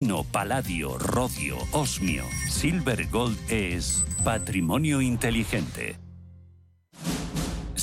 No, paladio, rodio, osmio, silver gold es patrimonio inteligente.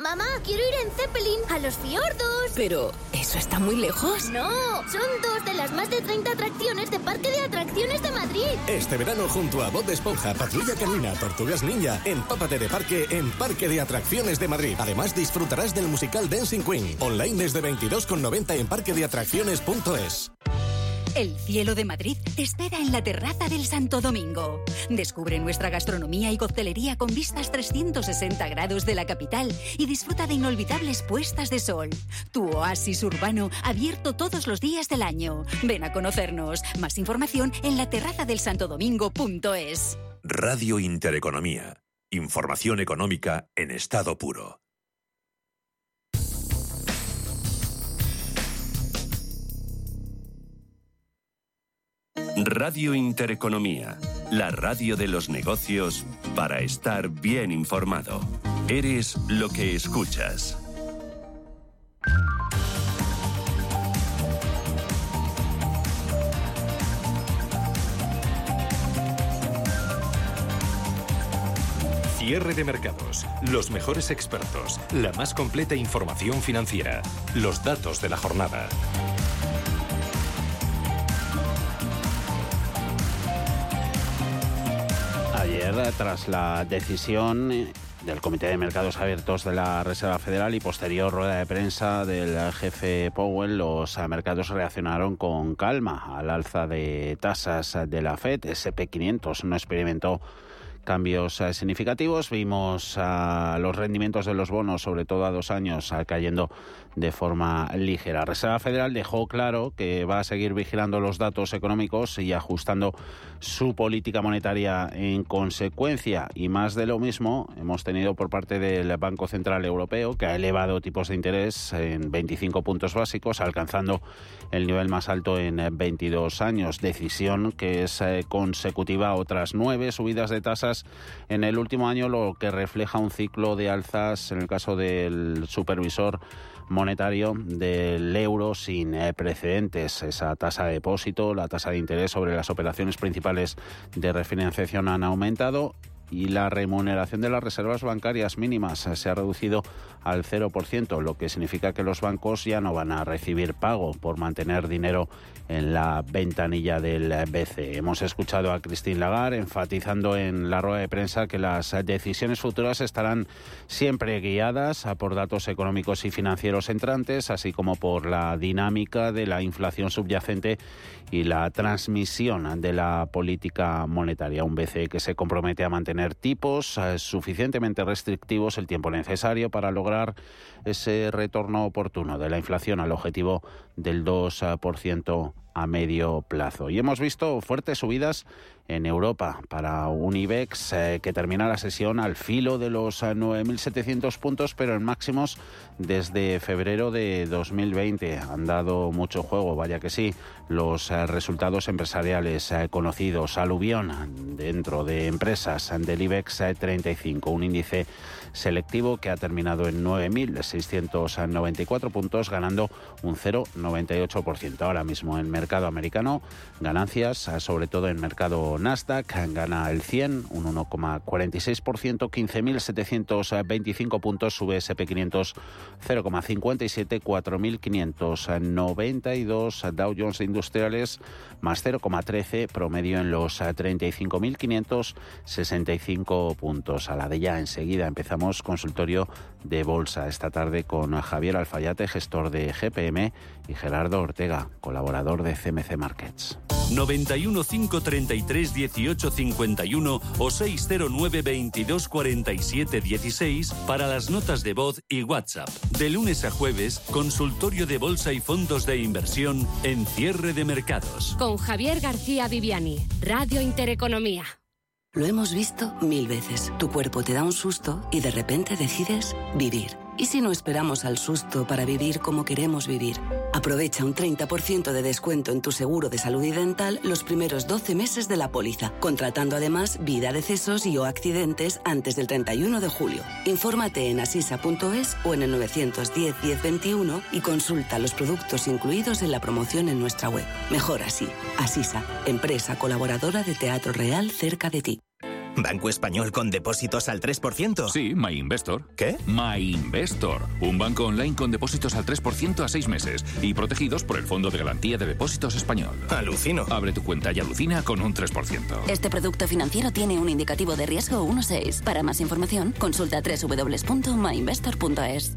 Mamá, quiero ir en Zeppelin a los fiordos. Pero, ¿eso está muy lejos? No, son dos de las más de 30 atracciones de Parque de Atracciones de Madrid. Este verano junto a Bob de Esponja, Patrulla Canina, Tortugas Ninja, empápate de parque en Parque de Atracciones de Madrid. Además disfrutarás del musical Dancing Queen, online desde 22,90 en parquedeatracciones.es. El cielo de Madrid te espera en la terraza del Santo Domingo. Descubre nuestra gastronomía y coctelería con vistas 360 grados de la capital y disfruta de inolvidables puestas de sol. Tu oasis urbano abierto todos los días del año. Ven a conocernos. Más información en la terraza del Santo. Radio Intereconomía. Información económica en estado puro. Radio Intereconomía, la radio de los negocios para estar bien informado. Eres lo que escuchas. Cierre de mercados, los mejores expertos, la más completa información financiera, los datos de la jornada. Ayer, tras la decisión del Comité de Mercados Abiertos de la Reserva Federal y posterior rueda de prensa del jefe Powell, los mercados reaccionaron con calma al alza de tasas de la Fed. SP500 no experimentó cambios eh, significativos. Vimos a los rendimientos de los bonos, sobre todo a dos años, eh, cayendo de forma ligera. Reserva Federal dejó claro que va a seguir vigilando los datos económicos y ajustando su política monetaria en consecuencia. Y más de lo mismo hemos tenido por parte del Banco Central Europeo, que ha elevado tipos de interés en 25 puntos básicos, alcanzando el nivel más alto en 22 años. Decisión que es eh, consecutiva a otras nueve subidas de tasas en el último año, lo que refleja un ciclo de alzas en el caso del supervisor monetario del euro sin eh, precedentes. Esa tasa de depósito, la tasa de interés sobre las operaciones principales de refinanciación han aumentado y la remuneración de las reservas bancarias mínimas se ha reducido al 0%, lo que significa que los bancos ya no van a recibir pago por mantener dinero en la ventanilla del BCE. Hemos escuchado a Christine Lagarde enfatizando en la rueda de prensa que las decisiones futuras estarán siempre guiadas por datos económicos y financieros entrantes, así como por la dinámica de la inflación subyacente y la transmisión de la política monetaria. Un BCE que se compromete a mantener tipos eh, suficientemente restrictivos el tiempo necesario para lograr ese retorno oportuno de la inflación al objetivo del 2% a medio plazo. Y hemos visto fuertes subidas en Europa para un IBEX eh, que termina la sesión al filo de los 9.700 eh, puntos, pero en máximos desde febrero de 2020. Han dado mucho juego, vaya que sí, los eh, resultados empresariales conocidos. Aluvión dentro de empresas del IBEX 35, un índice selectivo que ha terminado en 9.694 puntos, ganando un 0,98%. Ahora mismo en mercado americano, ganancias sobre todo en mercado Nasdaq gana el 100, un 1,46%, 15.725 puntos, sube SP500 0,57, 4.592 Dow Jones Industriales más 0,13, promedio en los 35.565 puntos. A la de ya enseguida empezamos consultorio de bolsa esta tarde. tarde con Javier Alfayate, gestor de GPM, y Gerardo Ortega, colaborador de CMC Markets. 91 533 18 51 o 609 22 47 16 para las notas de voz y WhatsApp. De lunes a jueves, consultorio de bolsa y fondos de inversión en cierre de mercados. Con Javier García Viviani, Radio Intereconomía. Lo hemos visto mil veces. Tu cuerpo te da un susto y de repente decides vivir. ¿Y si no esperamos al susto para vivir como queremos vivir? Aprovecha un 30% de descuento en tu seguro de salud y dental los primeros 12 meses de la póliza, contratando además vida, decesos y o accidentes antes del 31 de julio. Infórmate en asisa.es o en el 910 1021 y consulta los productos incluidos en la promoción en nuestra web. Mejor así. Asisa, empresa colaboradora de Teatro Real cerca de ti. ¿Banco español con depósitos al 3%? Sí, MyInvestor. ¿Qué? MyInvestor. Un banco online con depósitos al 3% a seis meses y protegidos por el Fondo de Garantía de Depósitos Español. Alucino. Abre tu cuenta y alucina con un 3%. Este producto financiero tiene un indicativo de riesgo 1.6. Para más información, consulta www.myinvestor.es.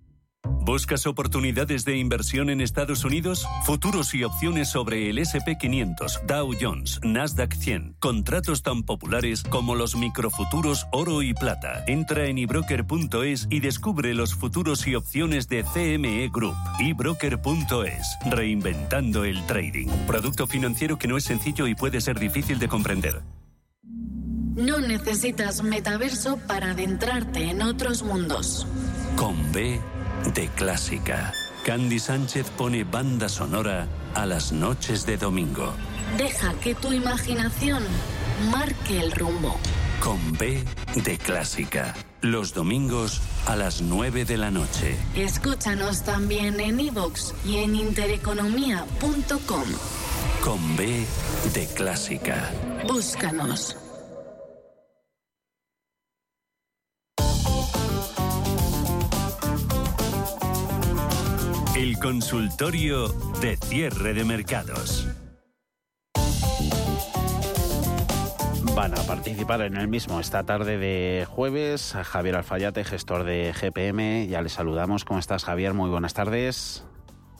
¿Buscas oportunidades de inversión en Estados Unidos? Futuros y opciones sobre el SP500, Dow Jones, Nasdaq 100. Contratos tan populares como los microfuturos oro y plata. Entra en ebroker.es y descubre los futuros y opciones de CME Group. ebroker.es. Reinventando el trading. Producto financiero que no es sencillo y puede ser difícil de comprender. No necesitas metaverso para adentrarte en otros mundos. Con B de clásica. Candy Sánchez pone banda sonora a las noches de domingo. Deja que tu imaginación marque el rumbo. Con B de clásica. Los domingos a las 9 de la noche. Escúchanos también en iVoox y en intereconomía.com. Con B de clásica. Búscanos. Consultorio de cierre de mercados. Van a participar en el mismo esta tarde de jueves Javier Alfayate, gestor de GPM. Ya le saludamos. ¿Cómo estás, Javier? Muy buenas tardes.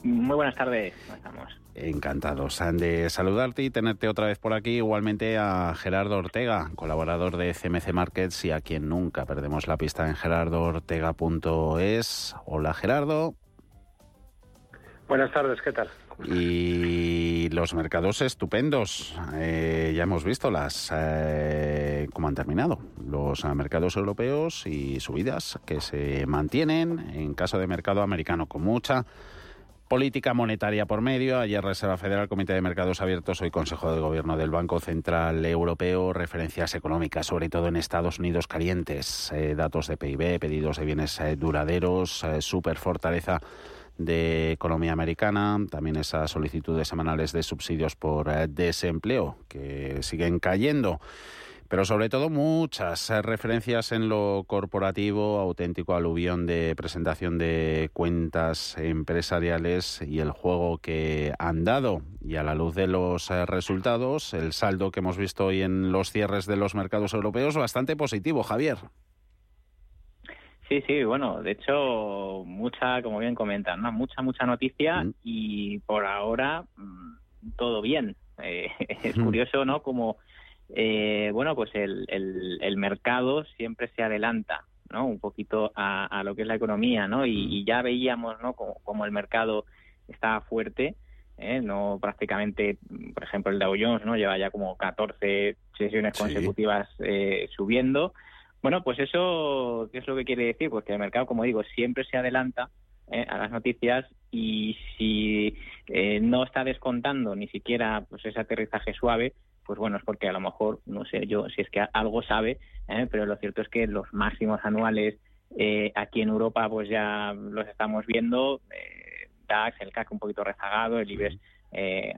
Muy buenas tardes. ¿Cómo estamos? Encantados de saludarte y tenerte otra vez por aquí. Igualmente a Gerardo Ortega, colaborador de CMC Markets y a quien nunca perdemos la pista en gerardoortega.es. Hola, Gerardo. Buenas tardes, ¿qué tal? Y los mercados estupendos. Eh, ya hemos visto las eh, cómo han terminado los mercados europeos y subidas que se mantienen en caso de mercado americano con mucha política monetaria por medio. Ayer Reserva Federal, Comité de Mercados Abiertos, hoy Consejo de Gobierno del Banco Central Europeo, referencias económicas, sobre todo en Estados Unidos calientes, eh, datos de PIB, pedidos de bienes duraderos, super fortaleza de economía americana, también esas solicitudes semanales de subsidios por eh, desempleo que siguen cayendo pero sobre todo muchas eh, referencias en lo corporativo, auténtico aluvión de presentación de cuentas empresariales y el juego que han dado. Y a la luz de los eh, resultados, el saldo que hemos visto hoy en los cierres de los mercados europeos bastante positivo, Javier. Sí, sí, bueno, de hecho, mucha, como bien comentan, ¿no? mucha, mucha noticia mm. y por ahora mm, todo bien. Eh, es mm. curioso, ¿no? Como, eh, bueno, pues el, el, mercado siempre se adelanta, ¿no? Un poquito a, lo que es la economía, ¿no? Y, ya veíamos, ¿no? Como, el mercado está fuerte, ¿eh? no prácticamente, por ejemplo, el Dow Jones, ¿no? Lleva ya como 14 sesiones consecutivas subiendo. Bueno, pues eso, ¿qué es lo que quiere decir? Pues que el mercado, como digo, siempre se adelanta eh, a las noticias y si eh, no está descontando ni siquiera pues ese aterrizaje suave, pues bueno, es porque a lo mejor, no sé yo si es que algo sabe, eh, pero lo cierto es que los máximos anuales aquí en Europa pues ya los estamos viendo, DAX, el CAC un poquito rezagado, el IBEX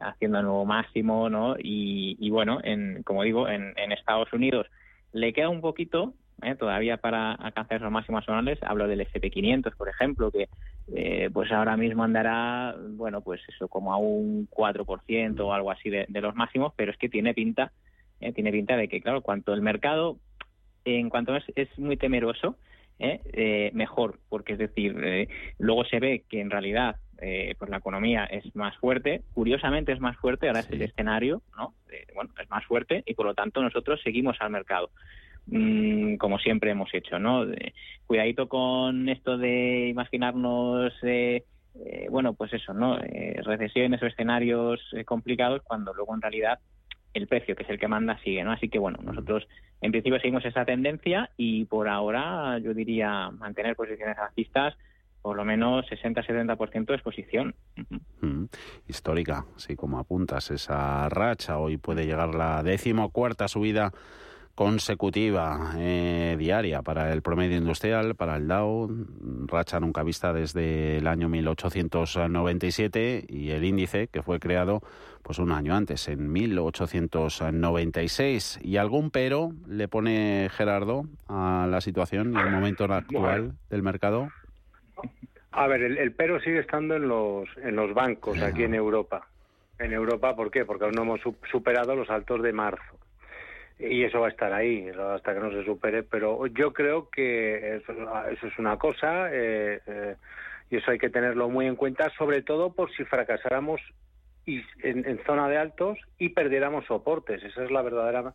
haciendo nuevo máximo, ¿no? Y, bueno, en, como digo, en, en Estados Unidos le queda un poquito ¿eh? todavía para alcanzar esos máximos anuales. Hablo del SP500, por ejemplo, que eh, pues ahora mismo andará, bueno, pues eso, como a un 4% o algo así de, los máximos, pero es que tiene pinta, eh, tiene pinta de que, claro, cuanto el mercado, en cuanto es, es muy temeroso, eh, mejor, porque es decir, luego se ve que en realidad pues la economía es más fuerte, curiosamente es más fuerte, ahora es el escenario, ¿no? bueno, es más fuerte y por lo tanto nosotros seguimos al mercado. Mm, como siempre hemos hecho, ¿no? cuidadito con esto de imaginarnos, eh, eh, bueno, pues eso, ¿no? Eh, recesiones o escenarios complicados cuando luego en realidad el precio, que es el que manda, sigue, ¿no? Así que bueno, nosotros en principio seguimos esa tendencia y por ahora yo diría mantener posiciones alcistas por lo menos 60-70% de exposición. Histórica, sí, como apuntas, esa racha. Hoy puede llegar la decimocuarta subida consecutiva eh, diaria para el promedio industrial, para el Dow, racha nunca vista desde el año 1897 y el índice que fue creado pues un año antes, en 1896. ¿Y algún pero le pone Gerardo a la situación y el momento actual del mercado? A ver, el, pero sigue estando en los, en los bancos aquí en Europa. En Europa, ¿por qué? Porque aún no hemos superado los altos de marzo y eso va a estar ahí hasta que no se supere. Pero yo creo que eso, es una cosa eh, eh, y eso hay que tenerlo muy en cuenta, sobre todo por si fracasáramos y, en, zona de altos y perdiéramos soportes. Esa es la verdadera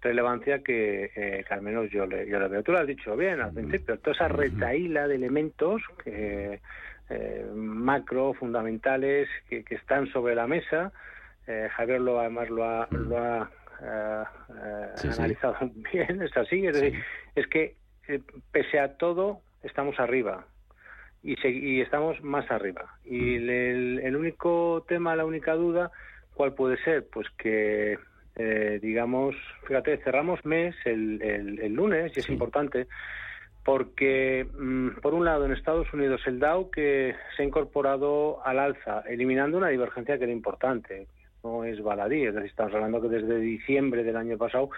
relevancia que, eh, al menos yo le, yo le veo. Tú lo has dicho bien al principio, toda esa retaíla de elementos que, macro, fundamentales, que, que, están sobre la mesa. Javier lo además lo ha, lo ha eh, analizado bien, es así, es decir, es que eh, pese a todo estamos arriba y, y estamos más arriba. Y mm. el, único tema, la única duda, ¿cuál puede ser? Pues que, eh, digamos, fíjate, cerramos mes el, el, lunes y es importante porque, mm, por un lado, en Estados Unidos el Dow que se ha incorporado al alza, eliminando una divergencia que era importante, no es baladí, es decir, estamos hablando que desde diciembre del año pasado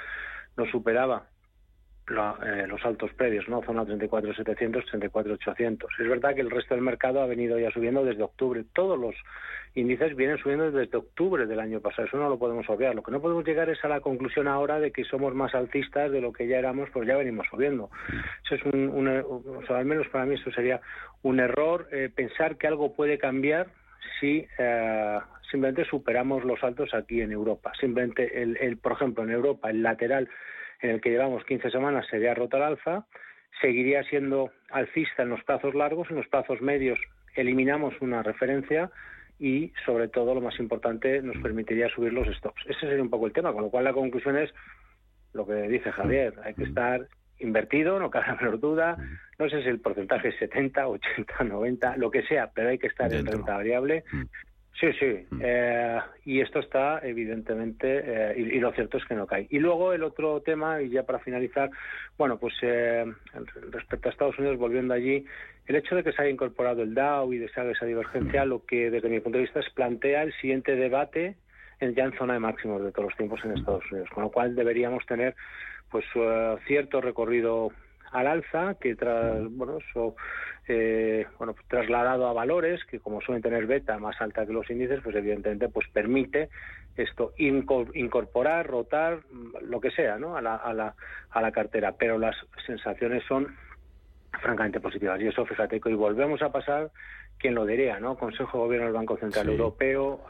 no superaba eh, los altos previos, ¿no? Zona 34.700, 34.800. Es verdad que el resto del mercado ha venido ya subiendo desde octubre. Todos los índices vienen subiendo desde octubre del año pasado. Eso no lo podemos obviar. Lo que no podemos llegar es a la conclusión ahora de que somos más alcistas de lo que ya éramos, pues ya venimos subiendo. Eso es un, o sea, al menos para mí eso sería un error eh, pensar que algo puede cambiar si eh, simplemente superamos los altos aquí en Europa. Simplemente, el, el, por ejemplo, en Europa, el lateral en el que llevamos 15 semanas sería rota al alza, seguiría siendo alcista en los plazos largos, en los plazos medios eliminamos una referencia y, sobre todo, lo más importante, nos permitiría subir los stops. Ese sería un poco el tema, con lo cual la conclusión es lo que dice Javier, hay que estar invertido, no cabe la menor duda, no sé si el porcentaje es 70, 80, 90, lo que sea, pero hay que estar en renta variable. Mm. Sí, sí, mm. eh, y esto está evidentemente, eh, y, lo cierto es que no cae. Y luego el otro tema, y ya para finalizar, bueno, pues eh, respecto a Estados Unidos, volviendo allí, el hecho de que se haya incorporado el Dow y de que esa divergencia, mm. lo que desde mi punto de vista es plantea el siguiente debate en, ya en zona de máximos de todos los tiempos en Estados Unidos, con lo cual deberíamos tener pues cierto recorrido al alza que tras bueno eh, pues trasladado a valores que como suelen tener beta más alta que los índices pues evidentemente pues permite esto incorporar rotar lo que sea no a la, a la, a la cartera. Pero las sensaciones son francamente positivas. Y eso fíjate que volvemos a pasar quien lo diría, ¿no? Consejo de Gobierno del Banco Central Europeo,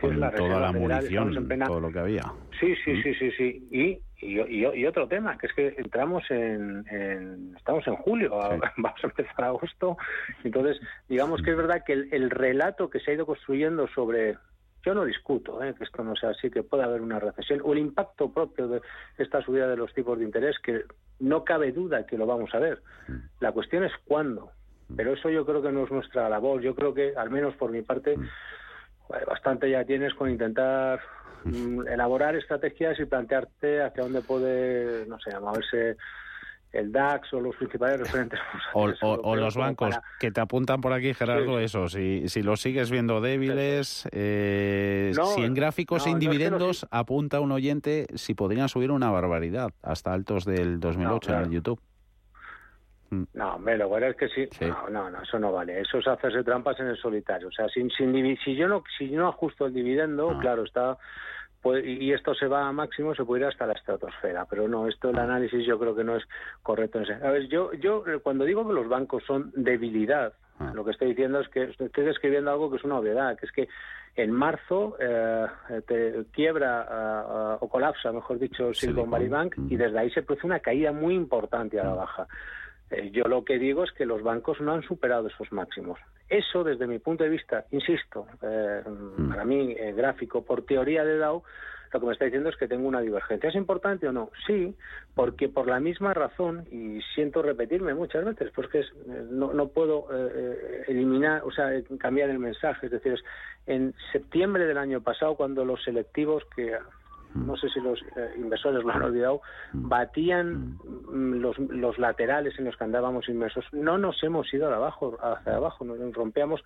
Con la toda la munición, todo lo que había. Sí, sí, mm. sí, sí, sí. Y, y, otro tema, que es que entramos en, estamos en julio, vamos a empezar agosto, entonces digamos que es verdad que el, relato que se ha ido construyendo sobre yo no discuto ¿eh? que esto no sea así, que pueda haber una recesión, o el impacto propio de esta subida de los tipos de interés, que no cabe duda que lo vamos a ver. Mm. La cuestión es cuándo. Pero eso yo creo que no es nuestra labor. Yo creo que, al menos por mi parte, mm. bastante ya tienes con intentar mm, elaborar estrategias y plantearte hacia dónde puede, no sé, moverse el DAX o los principales referentes. O, los bancos que te apuntan por aquí, Gerardo, eso. Si, si los sigues viendo débiles, eh, si en gráficos e individendos apunta un oyente, si podrían subir una barbaridad hasta altos del 2008 en el YouTube. Mm. No, hombre, lo bueno es que sí. No, no, no, eso no vale. Eso es hacerse trampas en el solitario. O sea, sin, sin, si yo no si yo no ajusto el dividendo, ah. claro, está pues, y esto se va a máximo, se puede ir hasta la estratosfera. Pero no, esto el análisis yo creo que no es correcto. A ver, yo, yo cuando digo que los bancos son debilidad, ah. lo que estoy diciendo es que estoy describiendo algo que es una obviedad, que es que en marzo eh, te quiebra o colapsa, mejor dicho, Silicon Valley Bank y desde ahí se produce una caída muy importante a la baja. Eh, yo lo que digo es que los bancos no han superado esos máximos. Eso, desde mi punto de vista, insisto, eh, para mí, eh, gráfico, por teoría de Dow, lo que me está diciendo es que tengo una divergencia. ¿Es importante o no? Sí, porque por la misma razón, y siento repetirme muchas veces, pues que no, no puedo eliminar, o sea, cambiar el mensaje. Es decir, en septiembre del año pasado, cuando los selectivos que no sé si los eh, inversores lo han olvidado, mm. batían mm, los, los, laterales en los que andábamos inmersos. No nos hemos ido abajo, hacia abajo, nos rompíamos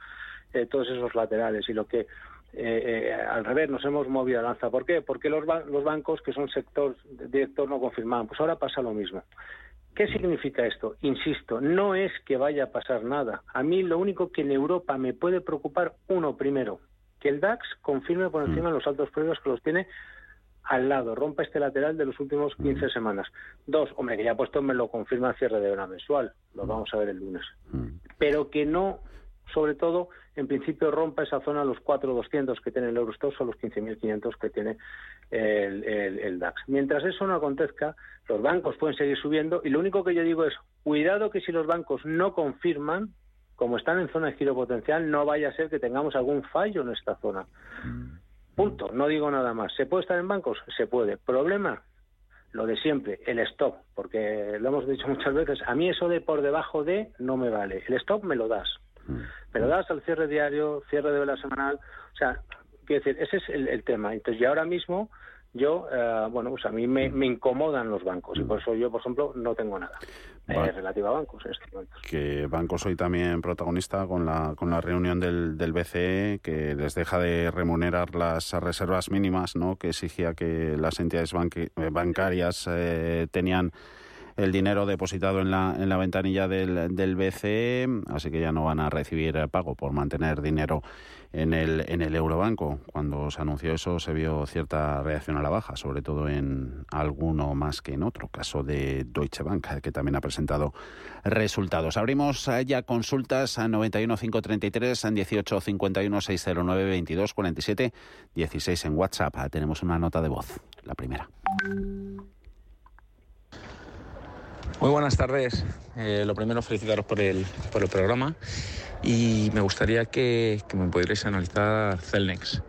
eh, todos esos laterales y lo que eh, al revés nos hemos movido a lanza. ¿Por qué? Porque los, los bancos que son sector director no confirmaban. Pues ahora pasa lo mismo. ¿Qué significa esto? Insisto, no es que vaya a pasar nada. A mí lo único que en Europa me puede preocupar, uno, primero, que el DAX confirme por encima mm. los altos precios que los tiene al lado, rompa este lateral de los últimos 15 mm. semanas. Dos, hombre, que ya puesto me lo confirma el cierre de hora mensual, lo vamos a ver el lunes. Mm. Pero que no, sobre todo, en principio rompa esa zona los 4.200 que tiene el Eurostox o los 15.500 que tiene el, el, DAX. Mientras eso no acontezca, los bancos pueden seguir subiendo y lo único que yo digo es, cuidado que si los bancos no confirman, como están en zona de giro potencial, no vaya a ser que tengamos algún fallo en esta zona. Mm. Punto, no digo nada más. ¿Se puede estar en bancos? Se puede. ¿Problema? Lo de siempre, el stop, porque lo hemos dicho muchas veces, a mí eso de por debajo de no me vale. El stop me lo das. Mm. Me lo das al cierre diario, cierre de vela semanal. O sea, quiero decir, ese es el, el tema. Entonces, y ahora mismo yo, eh, bueno, pues a mí me, incomodan los bancos y por eso yo, por ejemplo, no tengo nada eh, relativo a bancos. Que bancos hoy también protagonista con la, con la reunión del, del BCE que les deja de remunerar las reservas mínimas ¿no? que exigía que las entidades bancarias eh, tenían el dinero depositado en la, en la ventanilla del, del BCE, así que ya no van a recibir pago por mantener dinero en el, en el Eurobanco. Cuando se anunció eso se vio cierta reacción a la baja, sobre todo en alguno más que en otro, caso de Deutsche Bank, que también ha presentado resultados. Abrimos ya consultas a 91 533 18 51 609 22 47 16 en WhatsApp. Tenemos una nota de voz, la primera. Muy buenas tardes. Eh, lo primero, felicitaros por el, por el programa y me gustaría que, me pudierais analizar Celnex.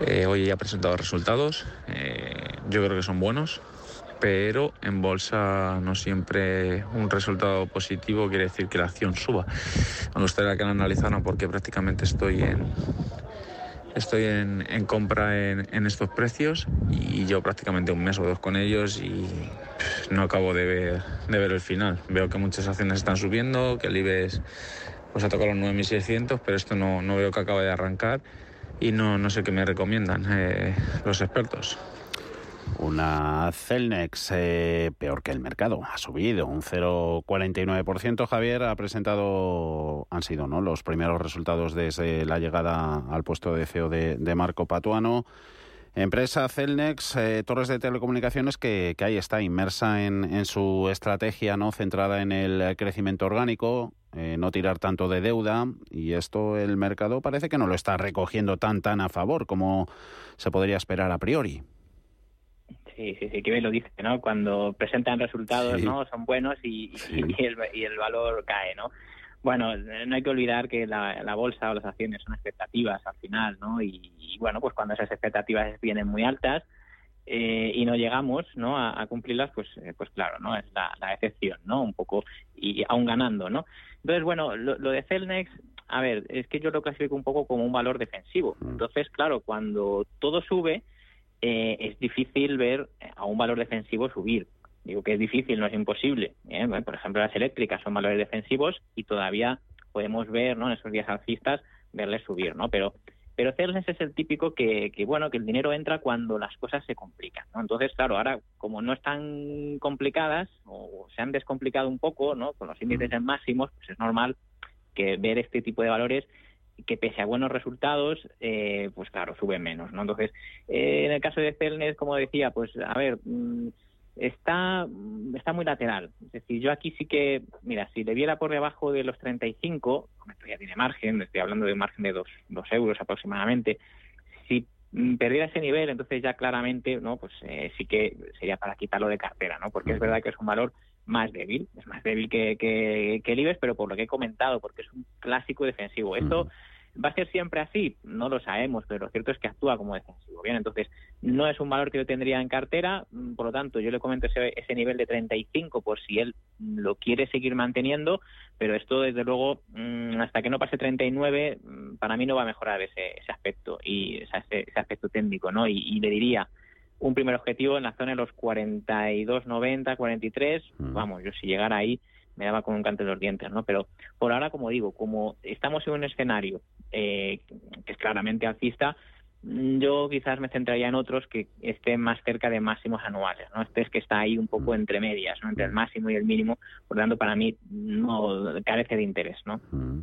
Eh, hoy ha presentado resultados, eh, yo creo que son buenos, pero en bolsa no siempre un resultado positivo quiere decir que la acción suba. Me gustaría que lo analizaran porque prácticamente estoy en, estoy en, compra en, estos precios y yo prácticamente un mes o dos con ellos y no acabo de ver, de ver el final. Veo que muchas acciones están subiendo, que el IBEX pues ha tocado los 9.600, pero esto no, no, veo que acabe de arrancar y no, no sé qué me recomiendan eh, los expertos. Una Celnex eh, peor que el mercado, ha subido un 0,49%. Javier ha presentado, han sido ¿no? los primeros resultados desde la llegada al puesto de CEO de, Marco Patuano. Empresa Celnex, eh, Torres de Telecomunicaciones, que, ahí está inmersa en, en, su estrategia no centrada en el crecimiento orgánico, eh, no tirar tanto de deuda, y esto el mercado parece que no lo está recogiendo tan tan a favor como se podría esperar a priori. Sí, sí, sí, que bien lo dice, ¿no? Cuando presentan resultados, ¿no? Son buenos y, y, el, valor cae, ¿no? Bueno, no hay que olvidar que la, bolsa o las acciones son expectativas al final, ¿no? Y, bueno, pues cuando esas expectativas vienen muy altas eh, y no llegamos, ¿no? A, cumplirlas, pues, eh, pues claro, ¿no? Es la, la excepción, ¿no? Un poco y aún ganando, ¿no? Entonces, bueno, lo, lo de Celnex, a ver, es que yo lo clasifico un poco como un valor defensivo. Mm. Entonces, claro, cuando todo sube, eh, es difícil ver a un valor defensivo subir. Digo que es difícil, no es imposible. ¿eh? Por ejemplo, las eléctricas son valores defensivos y todavía podemos ver, ¿no? En esos días alcistas, verles subir, ¿no? Pero Pero Celnes es el típico que, que, bueno, que el dinero entra cuando las cosas se complican, ¿no? Entonces, claro, ahora como no están complicadas o se han descomplicado un poco, ¿no? Con los índices en máximos, pues es normal que ver este tipo de valores que pese a buenos resultados, eh, pues claro, suben menos, ¿no? Entonces, eh, en el caso de Celnes, como decía, pues a ver, mm, está, está muy lateral. Es decir, yo aquí sí que, mira, si le viera por debajo de los 35, esto ya tiene margen, estoy hablando de un margen de 2 euros aproximadamente, si perdiera ese nivel, entonces ya claramente, ¿no? Pues eh, sí que sería para quitarlo de cartera, ¿no? Porque es verdad que es un valor más débil, es más débil que, que, que el IBEX, pero por lo que he comentado, porque es un clásico defensivo. Esto ¿Va a ser siempre así? No lo sabemos, pero lo cierto es que actúa como defensivo. Bien, entonces no es un valor que yo tendría en cartera, mm, por lo tanto yo le comento ese, ese nivel de 35 por si él lo quiere seguir manteniendo, pero esto desde luego mm, hasta que no pase 39 mm, para mí no va a mejorar ese, ese aspecto y ese, ese aspecto técnico, ¿no? Y, y le diría un primer objetivo en la zona de los 42.90, 43, vamos, yo si llegara ahí me daba con un canto de los dientes, ¿no? Pero por ahora, como digo, como estamos en un escenario eh, que es claramente alcista, mm, yo quizás me centraría en otros que estén más cerca de máximos anuales, ¿no? Este es que está ahí un poco mm. entre medias, ¿no? Entre el máximo y el mínimo, por lo tanto, para mí no carece de interés, ¿no? Mm.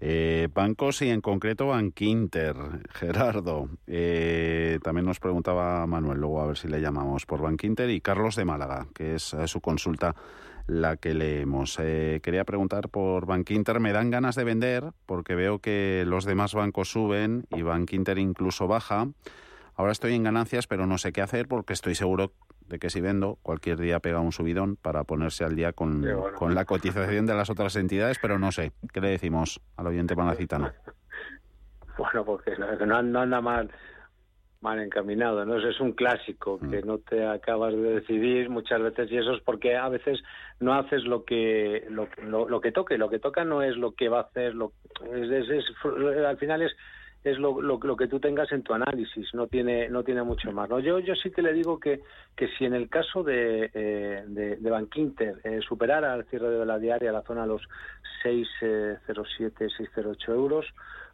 Eh, bancos y en concreto Bankinter, Gerardo. Eh, también nos preguntaba Manuel, luego a ver si le llamamos por Bankinter y Carlos de Málaga, que es su consulta la que leemos. Eh, quería preguntar por Bankinter. Me dan ganas de vender porque veo que los demás bancos suben y Bankinter incluso baja. Ahora estoy en ganancias, pero no sé qué hacer porque estoy seguro de que si vendo, cualquier día pega un subidón para ponerse al día con, con la cotización de las otras entidades, pero no sé. ¿Qué le decimos al oyente panacitano? Bueno, porque no, no anda mal mal encaminado, ¿no? Eso es un clásico mm. que no te acabas de decidir muchas veces y eso es porque a veces no haces lo que lo, lo, que toque, lo que toca no es lo que va a hacer, lo, es, al final es es lo, lo, que tú tengas en tu análisis, no tiene no tiene mucho más. ¿no? Yo yo sí te le digo que, que si en el caso de, eh, de, de Bankinter eh, superara al cierre de la diaria la zona de los 607, 608 euros,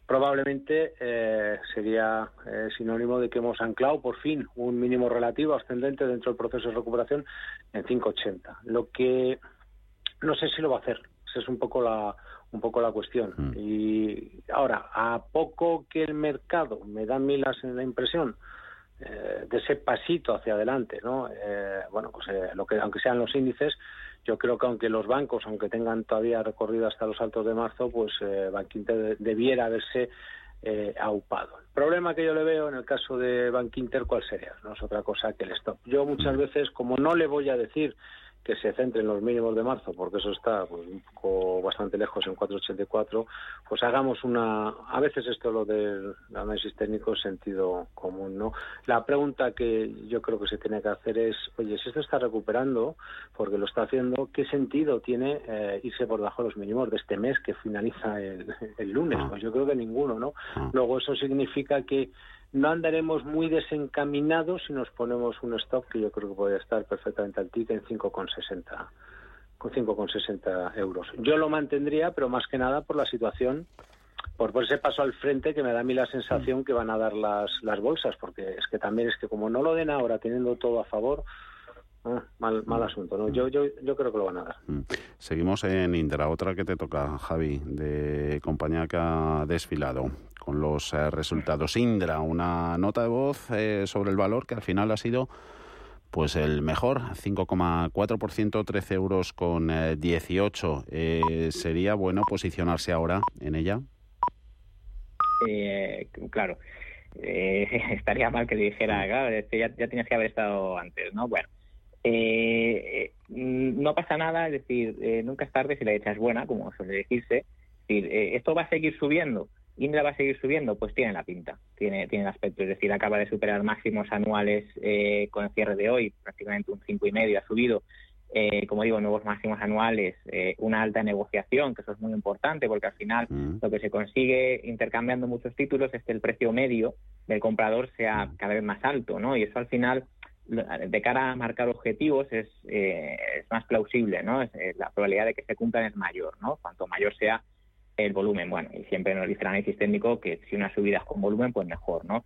probablemente eh, sería eh, sinónimo de que hemos anclado por fin un mínimo relativo ascendente dentro del proceso de recuperación en 5,80. Lo que no sé si lo va a hacer. Esa es un poco la un poco la cuestión. Mm. Y ahora, a poco que el mercado me da milas en la impresión eh, de ese pasito hacia adelante, ¿no? bueno, pues lo que aunque sean los índices yo creo que aunque los bancos, aunque tengan todavía recorrido hasta los altos de marzo, pues eh, Bankinter debiera haberse eh, aupado. El problema que yo le veo en el caso de Bankinter, ¿cuál sería? No es otra cosa que el stop. Yo muchas veces, como no le voy a decir que se centre en los mínimos de marzo, porque eso está pues, un poco bastante lejos en 484, pues hagamos una, a veces esto lo del análisis técnico es sentido común, ¿no? La pregunta que yo creo que se tiene que hacer es, oye, si esto está recuperando, porque lo está haciendo, ¿qué sentido tiene eh, irse por debajo de los mínimos de este mes que finaliza el, el lunes? Ah. Pues yo creo que ninguno, ¿no? Ah. Luego eso significa que no andaremos muy desencaminados si nos ponemos un stop que yo creo que puede estar perfectamente al TIC en 5,60 con 5,60 euros. Yo lo mantendría, pero más que nada por la situación, por, ese paso al frente que me da a mí la sensación que van a dar las, las bolsas, porque es que también es que como no lo den ahora teniendo todo a favor, ah, mal, mal asunto. ¿no? Yo, yo, yo creo que lo van a dar. Mm. Seguimos en Indra, otra que te toca, Javi, de compañía que ha desfilado con los eh, resultados. Indra, una nota de voz eh, sobre el valor que al final ha sido pues el mejor, 5,4%, 13 euros con 18. Eh, ¿Sería bueno posicionarse ahora en ella? claro, estaría mal que dijera, claro, ya, ya tienes que haber estado antes, ¿no? Bueno, no pasa nada, es decir, nunca es tarde si la hecha es buena, como suele decirse. Es decir, esto va a seguir subiendo Indra va a seguir subiendo, pues tiene la pinta, tiene, tiene el aspecto, es decir, acaba de superar máximos anuales eh, con el cierre de hoy, prácticamente un cinco y medio ha subido, eh, como digo, nuevos máximos anuales, eh, una alta negociación, que eso es muy importante porque al final mm. lo que se consigue intercambiando muchos títulos es que el precio medio del comprador sea mm. cada vez más alto, ¿no? Y eso al final, de cara a marcar objetivos, es, es más plausible, ¿no? Es, la probabilidad de que se cumplan es mayor, ¿no? Cuanto mayor sea el volumen. Bueno, y siempre nos dice el análisis técnico que si una subida es con volumen, pues mejor, ¿no?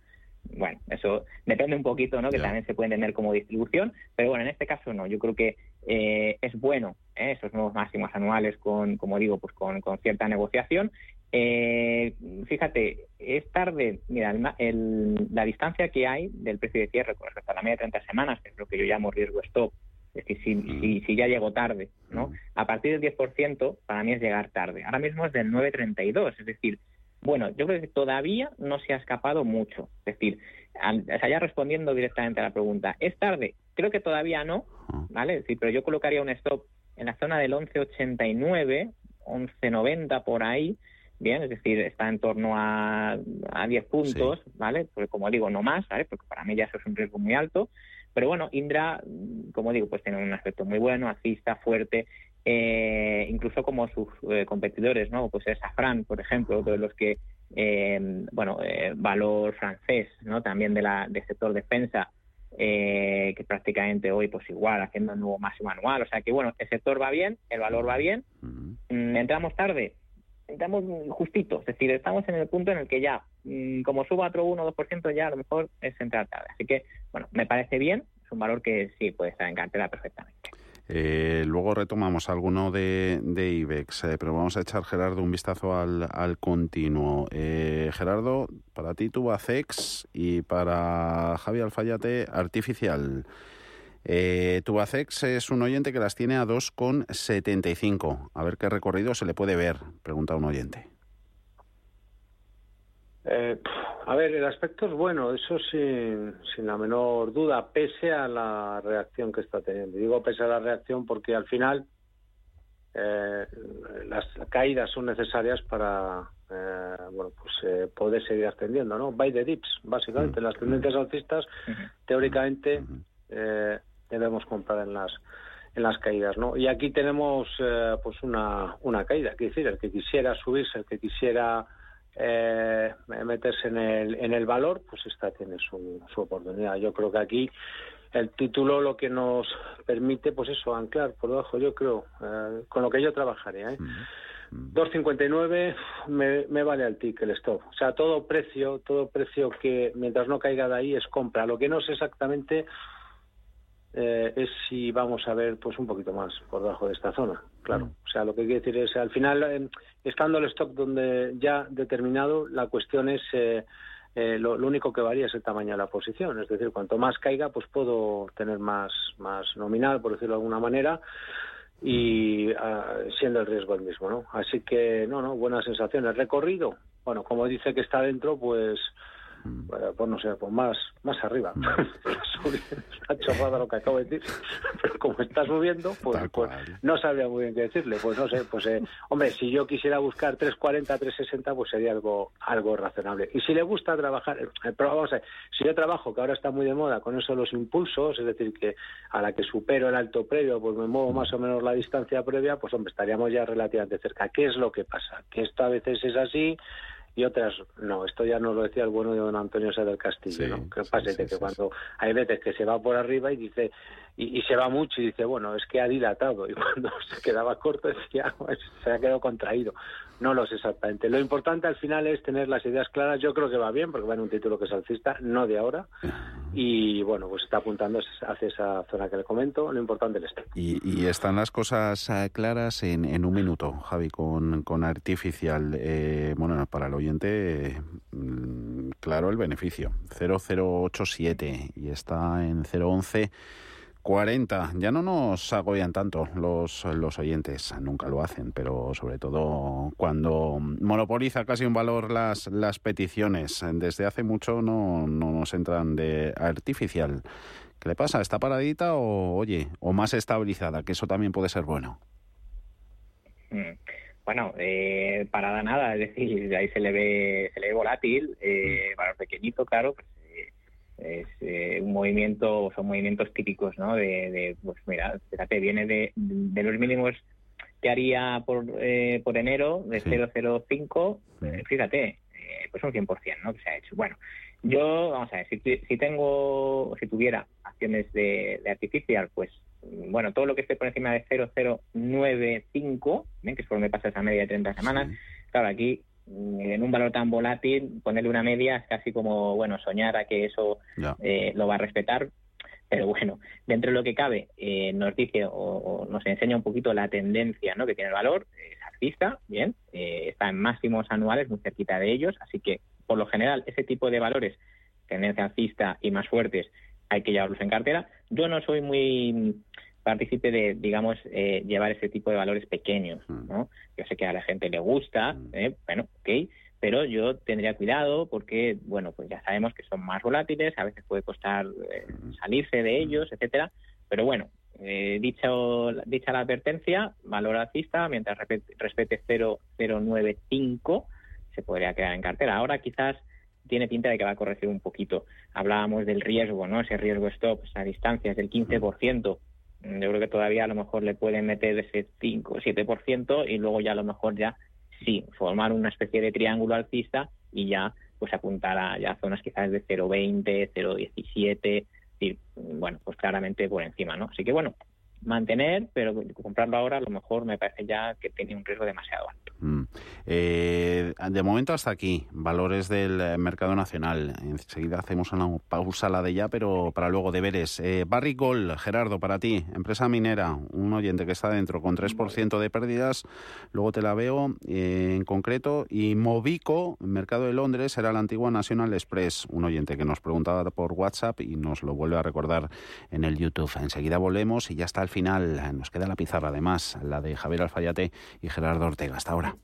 Bueno, eso depende un poquito, ¿no? Que también se puede entender como distribución, pero bueno, en este caso no. Yo creo que eh, es bueno ¿eh? esos nuevos máximos anuales con, como digo, pues con, con cierta negociación. Eh, fíjate, es tarde, mira, el, la distancia que hay del precio de cierre con respecto a la media de 30 semanas, que es lo que yo llamo riesgo stop, es decir, si, mm. si, si, ya llego tarde, ¿no? Mm. A partir del 10% para mí es llegar tarde. Ahora mismo es del 9,32, es decir, bueno, yo creo que todavía no se ha escapado mucho. Es decir, o sea, ya respondiendo directamente a la pregunta, ¿es tarde? Creo que todavía no, ¿vale? Sí, pero yo colocaría un stop en la zona del 11,89, 11,90 por ahí, bien, es decir, está en torno a, a 10 puntos, ¿vale? Porque como digo, no más, ¿vale? Porque para mí ya eso es un riesgo muy alto. Pero bueno, Indra, como digo, pues tiene un aspecto muy bueno, alcista, fuerte, eh, incluso como sus eh, competidores, ¿no? Pues es Safran, por ejemplo, de los que, eh, bueno, valor francés, ¿no? También de la, del sector defensa, que prácticamente hoy, pues igual, haciendo un nuevo máximo anual. O sea que, bueno, el sector va bien, el valor va bien. Mm, ¿Entramos tarde? Entramos justito, es decir, estamos en el punto en el que ya, mm, como suba otro 1 o 2%, ya a lo mejor es entrar tarde. Así que, bueno, me parece bien, es un valor que sí puede estar en cartera perfectamente. Eh, luego retomamos alguno de, de IBEX, eh, pero vamos a echar, Gerardo, un vistazo al, al continuo. Eh, Gerardo, para ti Tubacex y para Javi Alfayate, Artificial. Eh, Tubacex es un oyente que las tiene a 2,75. A ver qué recorrido se le puede ver, pregunta un oyente. Eh, a ver, el aspecto es bueno, eso sin, sin la menor duda, pese a la reacción que está teniendo. Digo pese a la reacción porque al final eh, las caídas son necesarias para eh, bueno pues eh, poder seguir ascendiendo, ¿no? By the dips, básicamente. Las tendencias alcistas, teóricamente, eh, debemos comprar en las en las caídas, ¿no? Y aquí tenemos eh, pues una, una caída, es decir, el que quisiera subirse, el que quisiera eh, meterse en el, en el valor, pues esta tiene su, su oportunidad. Yo creo que aquí el título lo que nos permite, pues eso, anclar por debajo, yo creo, eh, con lo que yo trabajaría. ¿eh? 2.59 me, me vale al tick el stop. O sea, todo precio, todo precio que mientras no caiga de ahí es compra. Lo que no sé exactamente eh, es si vamos a ver pues un poquito más por debajo de esta zona, claro. O sea, lo que quiere decir es, al final, eh, estando el stock donde ya determinado, la cuestión es, eh, eh, lo, único que varía es el tamaño de la posición. Es decir, cuanto más caiga, pues puedo tener más, más nominal, por decirlo de alguna manera, y ah, siendo el riesgo el mismo, ¿no? Así que, no, no, buenas sensaciones. Recorrido, bueno, como dice que está dentro, pues pues no sé, pues más, más arriba. Está chorrada lo que acabo de decir, pero como está subiendo, pues, pues, no sabría muy bien qué decirle. Pues no sé, pues eh, hombre, si yo quisiera buscar 340, 360, pues sería algo, algo razonable. Y si le gusta trabajar, eh, pero vamos a ver, si yo trabajo, que ahora está muy de moda, con eso los impulsos, es decir, que a la que supero el alto previo, pues me muevo más o menos la distancia previa, pues hombre, estaríamos ya relativamente cerca. ¿Qué es lo que pasa? Que esto a veces es así, y otras no. Esto ya nos lo decía el bueno de don Antonio Sá del Castillo, ¿no? Que pasa que cuando hay veces que se va por arriba y dice y, se va mucho y dice, bueno, es que ha dilatado y cuando se quedaba corto decía, pues, se ha quedado contraído. No lo sé exactamente. Lo importante al final es tener las ideas claras. Yo creo que va bien porque va en un título que es alcista, no de ahora. Y bueno, pues está apuntando hacia esa zona que le comento. Lo importante es esto. Y, están las cosas eh, claras en, en, un minuto, Javi, con, con Artificial. Eh, bueno, para el oyente, mm, claro, el beneficio. 0087 y está en 011. 40. Ya no nos agobian tanto los, los oyentes, nunca lo hacen, pero sobre todo cuando monopoliza casi un valor las, las peticiones. Desde hace mucho no, no nos entran de artificial. ¿Qué le pasa? ¿Está paradita o, oye, o más estabilizada? Que eso también puede ser bueno. Mm. Bueno, eh, parada nada, es decir, ahí se le ve, se le ve volátil, eh, valor pequeñito, claro, pues es eh, un movimiento, son movimientos típicos, ¿no? De, pues mira, fíjate, viene de, de los mínimos que haría por, eh, por enero, de 0,05, eh, fíjate, eh, pues un 100%, ¿no? Que se ha hecho. Bueno, yo, vamos a ver, si, si tengo, si tuviera acciones de, de artificial, pues bueno, todo lo que esté por encima de 0,095, que es por donde pasa esa media de 30 semanas, claro, aquí en un valor tan volátil, ponerle una media es casi como, bueno, soñar a que eso eh, lo va a respetar. Pero bueno, dentro de lo que cabe, eh, nos dice o, nos enseña un poquito la tendencia ¿no? que tiene el valor, es alcista, bien, eh, está en máximos anuales, muy cerquita de ellos, así que por lo general ese tipo de valores, tendencia alcista y más fuertes, hay que llevarlos en cartera. Yo no soy muy partícipe de, digamos, eh, llevar ese tipo de valores pequeños, mm. ¿no? Yo sé que a la gente le gusta, mm. ¿eh? bueno, ok, pero yo tendría cuidado porque, bueno, pues ya sabemos que son más volátiles, a veces puede costar eh, mm. salirse de ellos, etcétera, pero bueno, eh, dicho, dicha la advertencia, valor alcista, mientras respete 0,095, se podría quedar en cartera. Ahora quizás tiene pinta de que va a corregir un poquito. Hablábamos del riesgo, ¿no? Ese riesgo stop a distancias del 15%. Yo creo que todavía a lo mejor le pueden meter ese 5 o 7% y luego ya a lo mejor ya sí, formar una especie de triángulo alcista y ya pues apuntar a ya zonas quizás de 0,20, 0,17, y bueno, pues claramente por encima, ¿no? Así que bueno, mantener, pero comprarlo ahora a lo mejor me parece ya que tiene un riesgo demasiado alto. Mm. Eh, de momento hasta aquí, valores del eh, mercado nacional. Enseguida hacemos una pausa la de ya, pero para luego deberes. Eh, Barry Gold, Gerardo, para ti, empresa minera, un oyente que está dentro con 3% de pérdidas, luego te la veo eh, en concreto, y Movico, mercado de Londres, era la antigua National Express, un oyente que nos preguntaba por WhatsApp y nos lo vuelve a recordar en el YouTube. Enseguida volvemos y ya está al final, nos queda la pizarra además, la de Javier Alfayate y Gerardo Ortega. Hasta ahora.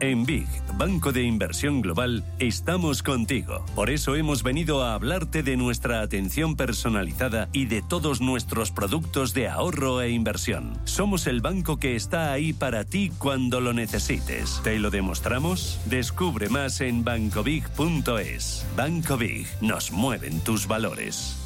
En Big, Banco de Inversión Global, estamos contigo. Por eso hemos venido a hablarte de nuestra atención personalizada y de todos nuestros productos de ahorro e inversión. Somos el banco que está ahí para ti cuando lo necesites. ¿Te lo demostramos? Descubre más en bancobig.es. Banco Big, nos mueven tus valores.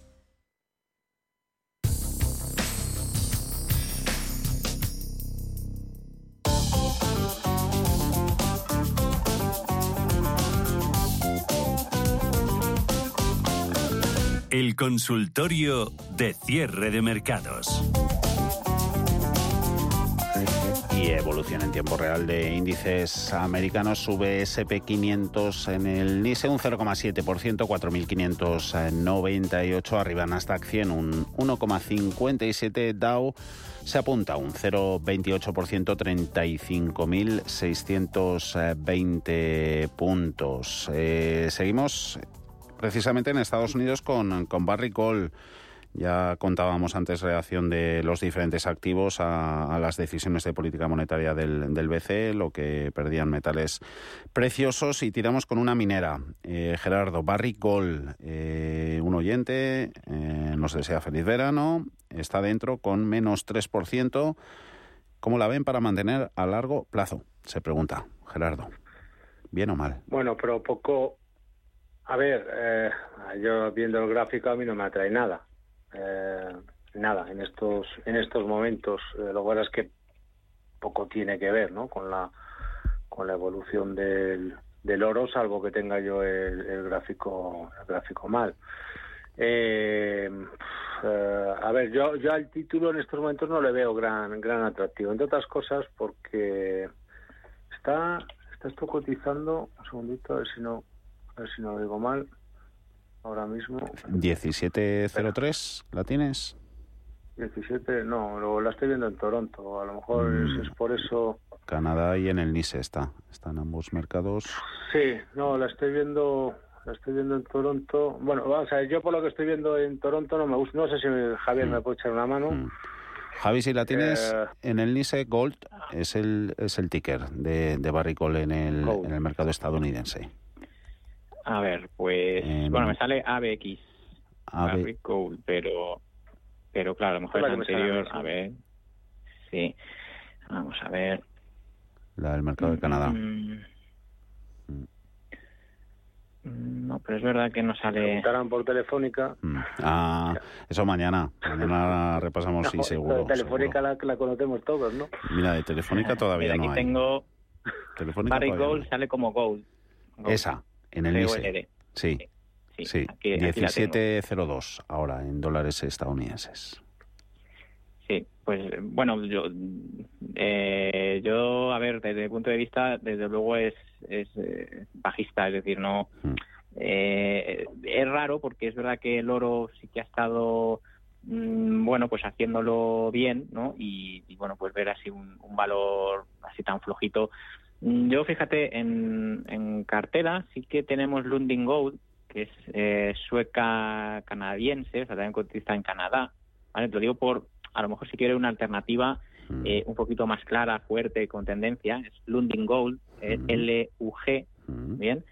El consultorio de cierre de mercados. Y evolución en tiempo real de índices americanos. Sube SP500 en el NISE un 0,7%, 4.598. Arriba Nasdaq 100 un 1,57. Dow se apunta un 0,28%, 35.620 puntos. Eh, seguimos precisamente en Estados Unidos con, con Barry Cole. Ya contábamos antes reacción de los diferentes activos a, las decisiones de política monetaria del, del, BCE, lo que perdían metales preciosos. Y tiramos con una minera. Eh, Gerardo, Barrick Gold, eh, un oyente, eh, nos desea feliz verano, está dentro con menos 3%. ¿Cómo la ven para mantener a largo plazo? Se pregunta Gerardo. ¿Bien o mal? Bueno, pero poco... A ver, eh, yo viendo el gráfico a mí no me atrae nada. Eh, nada, en estos en estos momentos. Eh, lo bueno es que poco tiene que ver ¿no? con, la, con la evolución del, del oro, salvo que tenga yo el, gráfico, el gráfico mal. a ver, yo, yo al título en estos momentos no le veo gran, gran atractivo, entre otras cosas porque está Está esto cotizando, un segundito, a ver si no, a ver si no lo digo mal. Ahora mismo. 1703, ¿la tienes? 17, no, la estoy viendo en Toronto. A lo mejor es, mm. por eso. Canadá y en el NICE está. Están ambos mercados. Sí, no, la estoy viendo. La estoy viendo en Toronto. Bueno, o sea, yo por lo que estoy viendo en Toronto no me gusta. No sé si Javier mm. me puede echar una mano. Mm. Javi, si la tienes eh, en el NICE, Gold es el, es el ticker de, de en el, en el mercado estadounidense. A ver, pues, bueno, me sale ABX, Barrick Gold, pero, pero claro, a lo mejor es anterior, a ver, sí, vamos a ver. La del mercado de Canadá. Mm, Mm, no, pero es verdad que no sale. Preguntarán por telefónica. Mm. Ah, eso mañana. Mañana repasamos, sí, seguro. Telefónica La, la, conocemos todos, ¿no? Mira, de Telefónica todavía aquí no hay. tengo. Barry Gold sale como Gold. Esa, en el ISE. Sí. Sí, sí. 1702 ahora en dólares estadounidenses. Sí, pues bueno, yo, eh, yo a ver, desde el punto de vista, desde luego es, es eh, bajista, es decir, no. Mm. Eh, es raro porque es verdad que el oro sí que ha estado, mm, bueno, pues haciéndolo bien, ¿no? Y, bueno, pues ver así un, valor así tan flojito. Yo fíjate, en, en cartera sí que tenemos Lundin Gold, que es sueca canadiense, o sea, también cotiza en Canadá. ¿vale? Te lo digo por, a lo mejor si quiere una alternativa mm. eh, un poquito más clara, fuerte, con tendencia, es Lundin Gold, mm. L-U-G, mm. ¿bien?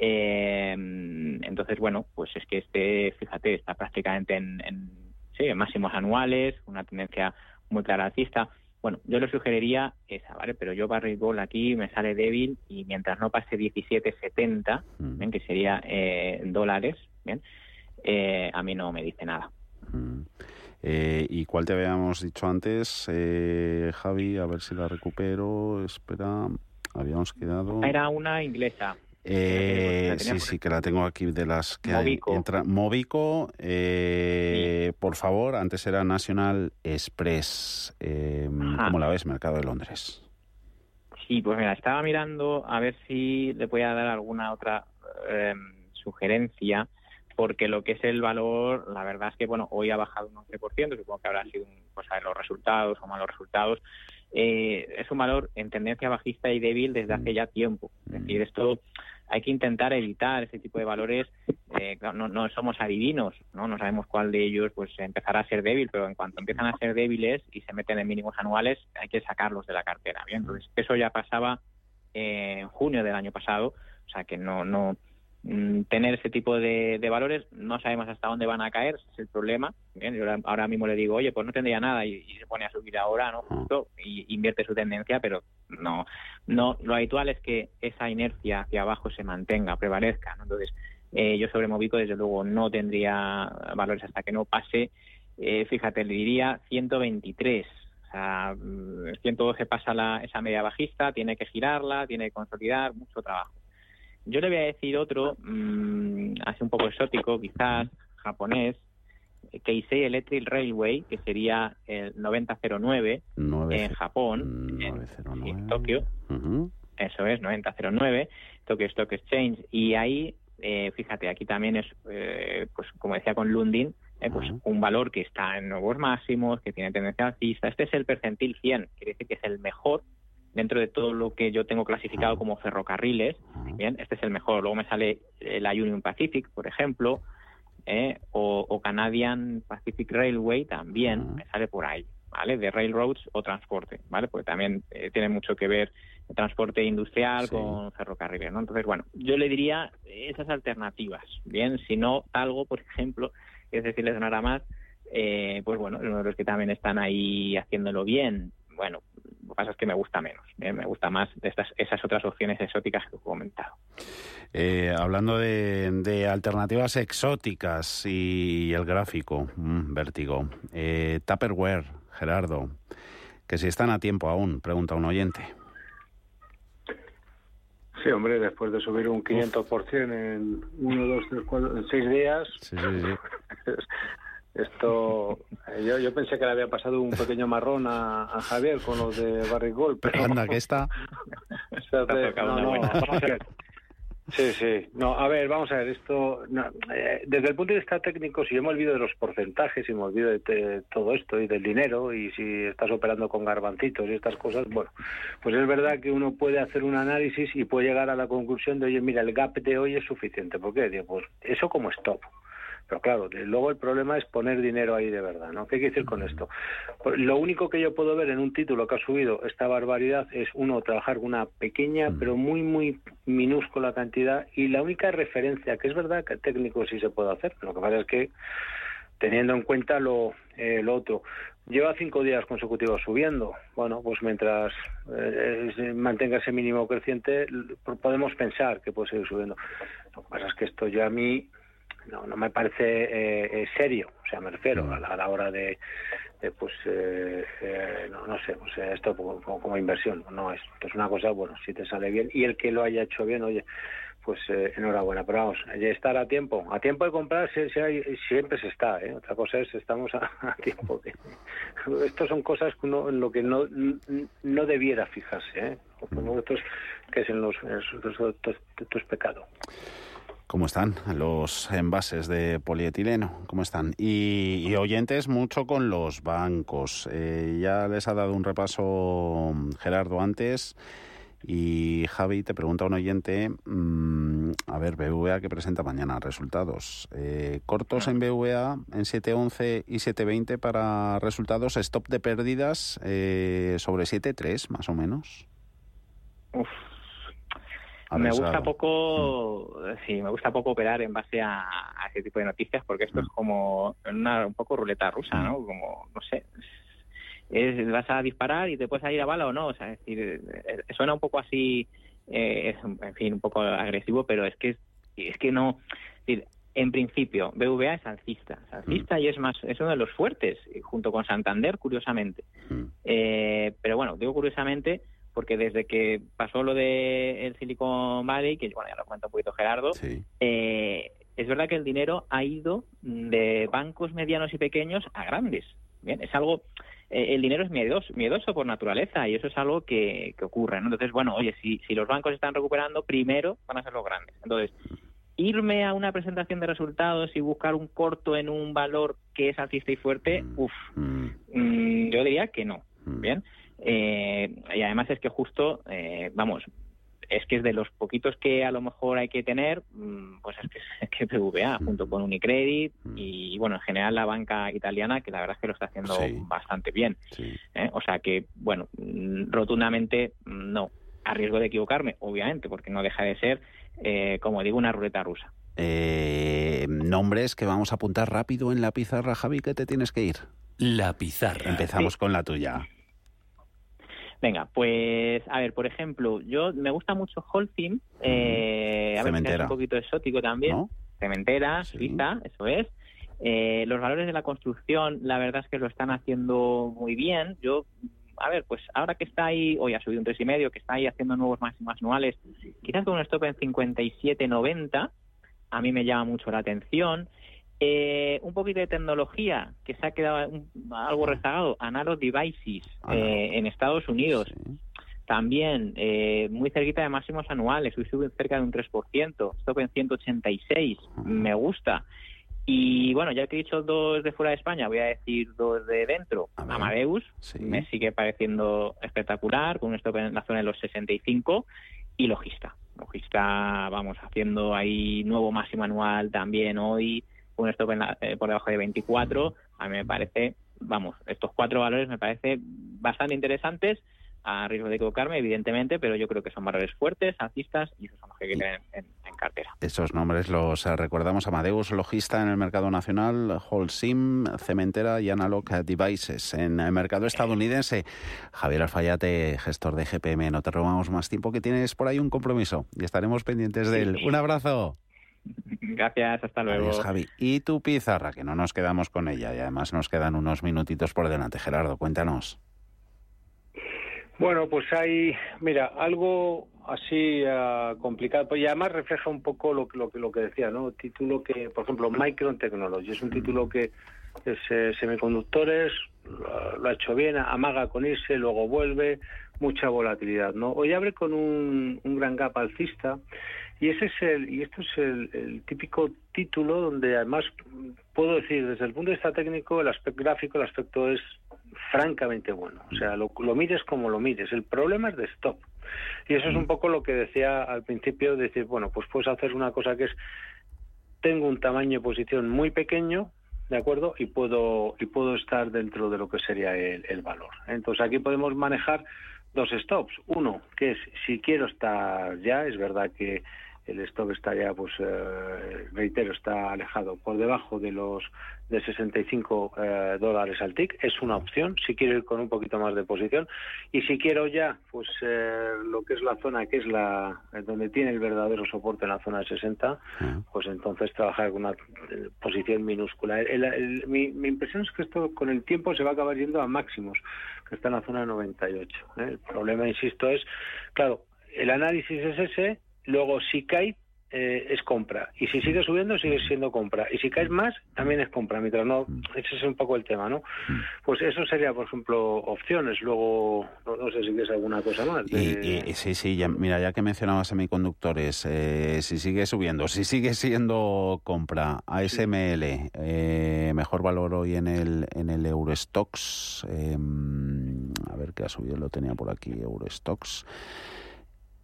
Eh, entonces, bueno, pues es que este, fíjate, está prácticamente en, en sí, máximos anuales, una tendencia muy clara alcista. Bueno, yo le sugeriría esa, ¿vale? Pero yo Barry Gold aquí me sale débil y mientras no pase 17.70, ¿bien? que sería eh, dólares, ¿bien? a mí no me dice nada. Eh, ¿Y cuál te habíamos dicho antes, eh, Javi? A ver si la recupero. Espera, habíamos quedado. Era una inglesa. Eh, sí, sí, que la tengo aquí de las que Movico. hay. Entra, Movico, eh, por favor, antes era National Express. Eh, ¿Cómo la ves, Mercado de Londres? Sí, pues mira, estaba mirando a ver si le podía dar alguna otra sugerencia porque lo que es el valor, la verdad es que bueno, hoy ha bajado un 11%, supongo que habrá sido cosa de los resultados o malos resultados. Eh, es un valor en tendencia bajista y débil desde hace ya tiempo. Es decir, esto hay que intentar evitar ese tipo de valores. Eh, no, no, somos adivinos, ¿no? no sabemos cuál de ellos pues empezará a ser débil, pero en cuanto empiezan a ser débiles y se meten en mínimos anuales, hay que sacarlos de la cartera. Bien, entonces eso ya pasaba en junio del año pasado, o sea que no no tener ese tipo de, valores, no sabemos hasta dónde van a caer, es el problema. Bien, yo ahora mismo le digo, oye, pues no tendría nada y, se pone a subir ahora, ¿no? Justo, y invierte su tendencia, pero no, no, lo habitual es que esa inercia hacia abajo se mantenga, prevalezca, ¿no? Entonces, eh, yo sobre Movico, desde luego, no tendría valores hasta que no pase, eh, fíjate, le diría 123. O sea, 112 mm, pasa la, esa media bajista, tiene que girarla, tiene que consolidar, mucho trabajo. Yo le voy a decir otro, mmm, así un poco exótico, quizás japonés, Keisei Electric Railway, que sería el 9009 en Japón, en, Tokio. Eso es, 9009, Tokyo Stock Exchange. Y ahí, eh, fíjate, aquí también es, eh, pues como decía con Lundin, eh, pues un valor que está en nuevos máximos, que tiene tendencia alcista. Este es el percentil 100, quiere decir que es el mejor dentro de todo lo que yo tengo clasificado como ferrocarriles, bien, este es el mejor. Luego me sale la Union Pacific, por ejemplo, ¿eh? o, Canadian Pacific Railway también me sale por ahí, ¿vale? De railroads o transporte, ¿vale? Porque también eh, tiene mucho que ver el transporte industrial con ferrocarriles, ¿no? Entonces, bueno, yo le diría esas alternativas, ¿bien? Si no, algo, por ejemplo, es decir, les sonará más, eh, pues bueno, uno de los que también están ahí haciéndolo bien, bueno, lo que pasa es que me gusta menos, me gusta más de estas, esas otras opciones exóticas que he comentado. Eh, hablando de, alternativas exóticas y el gráfico, mm, vértigo. Eh, Tupperware, Gerardo, que si están a tiempo aún, pregunta un oyente. Sí, hombre, después de subir un 500% en uno, dos, tres, cuatro, en seis días. Sí, sí, sí. Esto, eh, yo, yo pensé que le había pasado un pequeño marrón a, Javier con los de Barrigol, pero... pero anda, que está... no, no, vamos a ver. Sí, sí. No, a ver, vamos a ver, esto, eh, desde el punto de vista técnico, si yo me olvido de los porcentajes y me olvido de todo esto y del dinero y si estás operando con garbancitos y estas cosas, bueno, pues es verdad que uno puede hacer un análisis y puede llegar a la conclusión de, oye, mira, el gap de hoy es suficiente. ¿Por qué? Digo, pues eso como stop. Pero claro, luego el problema es poner dinero ahí de verdad, ¿no? ¿Qué quiere decir con esto? Pues lo único que yo puedo ver en un título que ha subido esta barbaridad es, uno, trabajar con una pequeña, pero muy, muy minúscula cantidad y la única referencia, que es verdad que técnico sí se puede hacer, lo que pasa es que teniendo en cuenta lo, eh, lo otro. Lleva cinco días consecutivos subiendo. Bueno, pues mientras eh, mantenga ese mínimo creciente, podemos pensar que puede seguir subiendo. Lo que pasa es que esto ya a mí no, no me parece eh, eh, serio, o sea, me refiero a la, hora de, pues, eh, no, no, sé, pues esto como, inversión, no es, es una cosa, bueno, si te sale bien y el que lo haya hecho bien, oye, pues enhorabuena, pero vamos, estar a tiempo, a tiempo de comprar siempre se está, otra cosa es estamos a, tiempo. De, estos son cosas que uno, en lo que no, no debiera fijarse, ¿eh? como estos que es en los, en los, es pecado. ¿Cómo están los envases de polietileno? ¿Cómo están? Y, oyentes mucho con los bancos. Eh, ya les ha dado un repaso mm, Gerardo antes. Y Javi, te pregunta un oyente, mm, a ver, BVA que presenta mañana resultados. Eh, cortos en BVA en 7.11 y 7.20 para resultados, stop de pérdidas eh, sobre 7.3 más o menos. Uf, me gusta poco, mm. sí, me gusta poco operar en base a, ese tipo de noticias porque esto es mm. como una, un poco ruleta rusa, ¿no? Mm. Como, no sé, es, vas a disparar y te puedes salir a bala o no, o sea, es decir, eh, eh, suena un poco así, eh, en fin, un poco agresivo, pero es que es que no, es decir, en principio, BVA es alcista, es alcista y es más es uno de los fuertes, junto con Santander, curiosamente. pero bueno, digo curiosamente porque desde que pasó lo de el Silicon Valley, que bueno, ya lo cuenta un poquito Gerardo, eh, es verdad que el dinero ha ido de bancos medianos y pequeños a grandes. Bien, es algo, eh, el dinero es miedoso, miedoso por naturaleza y eso es algo que, ocurre. Entonces, bueno, oye, si, si los bancos están recuperando, primero van a ser los grandes. Entonces, irme a una presentación de resultados y buscar un corto en un valor que es alcista y fuerte, mm. uff, mm, yo diría que no. Mm. Bien. Eh, y además es que justo, eh, vamos, es que es de los poquitos que a lo mejor hay que tener, mm, pues es que es que PVA, junto con Unicredit y, bueno, en general la banca italiana, que la verdad es que lo está haciendo bastante bien. ¿eh? O sea que, bueno, mm, rotundamente no. A riesgo de equivocarme, obviamente, porque no deja de ser, como digo, una ruleta rusa. nombres que vamos a apuntar rápido en la pizarra, Javi, que te tienes que ir. La pizarra. Empezamos con la tuya. Venga, pues a ver, por ejemplo, yo me gusta mucho Holcim, eh, a ver es un poquito exótico también, cementera, suiza, eso es. Eh, los valores de la construcción, la verdad es que lo están haciendo muy bien. Yo, a ver, pues ahora que está ahí, hoy ha subido un tres y medio, que está ahí haciendo nuevos máximos anuales, quizás con un stop en 57.90, a mí me llama mucho la atención. Eh, un poquito de tecnología que se ha quedado algo rezagado, Analog Devices eh, en Estados Unidos. También eh, muy cerquita de máximos anuales, hoy sube cerca de un 3%, stop en 186, me gusta. Y bueno, ya que he dicho dos de fuera de España, voy a decir dos de dentro. Amadeus, me sigue pareciendo espectacular, con un stop en la zona de los 65, y Logista. Logista, vamos, haciendo ahí nuevo máximo anual también hoy, un stop eh, por debajo de 24, a mí me parece, vamos, estos cuatro valores me parece bastante interesantes a riesgo de equivocarme, evidentemente, pero yo creo que son valores fuertes, alcistas y esos son los que hay que tener en, cartera. Esos nombres los eh, recordamos. Amadeus, logista en el mercado nacional, Holcim, cementera y Analog Devices en el mercado estadounidense. Javier Alfayate, gestor de GPM, no te robamos más tiempo que tienes por ahí un compromiso y estaremos pendientes de él. Un abrazo. Gracias, hasta luego. Adiós, Javi. Y tu pizarra, que no nos quedamos con ella y además nos quedan unos minutitos por delante. Gerardo, cuéntanos. Bueno, pues hay, mira, algo así uh, complicado, pues y además refleja un poco lo, lo, lo que decía, ¿no? Título que, por ejemplo, Micron Technology, es un título que es eh, semiconductores, lo, ha hecho bien, amaga con irse, luego vuelve, mucha volatilidad, ¿no? Hoy abre con un, un gran gap alcista y ese es el y esto es el, el, típico título donde además puedo decir desde el punto de vista técnico el aspecto gráfico el aspecto es francamente bueno. O sea, lo, lo, mires como lo mires. El problema es de stop. Y eso es un poco lo que decía al principio, decir, bueno, pues puedes hacer una cosa que es, tengo un tamaño de posición muy pequeño, ¿de acuerdo? Y puedo, y puedo estar dentro de lo que sería el, el valor. Entonces aquí podemos manejar dos stops. Uno, que es si quiero estar ya, es verdad que el stock está ya, pues, eh, reitero, está alejado por debajo de los de 65 eh, dólares al TIC. Es una opción si quiero ir con un poquito más de posición. Y si quiero ya, pues, eh, lo que es la zona que es la donde tiene el verdadero soporte en la zona de 60, pues entonces trabajar con una posición minúscula. mi, mi, impresión es que esto con el tiempo se va a acabar yendo a máximos, que está en la zona de 98. El problema, insisto, es, claro, el análisis es ese Luego, si cae, eh, es compra. Y si sigue subiendo, sigue siendo compra. Y si caes más, también es compra. Mientras no, ese es un poco el tema, ¿no? Pues eso sería, por ejemplo, opciones. Luego, no, sé si quieres alguna cosa más. Y, sí, sí, ya, mira, ya que mencionabas semiconductores, eh, si sigue subiendo, si sigue siendo compra, ASML, eh, mejor valor hoy en el, en el Eurostox. Em, a ver qué ha subido, lo tenía por aquí, Eurostox.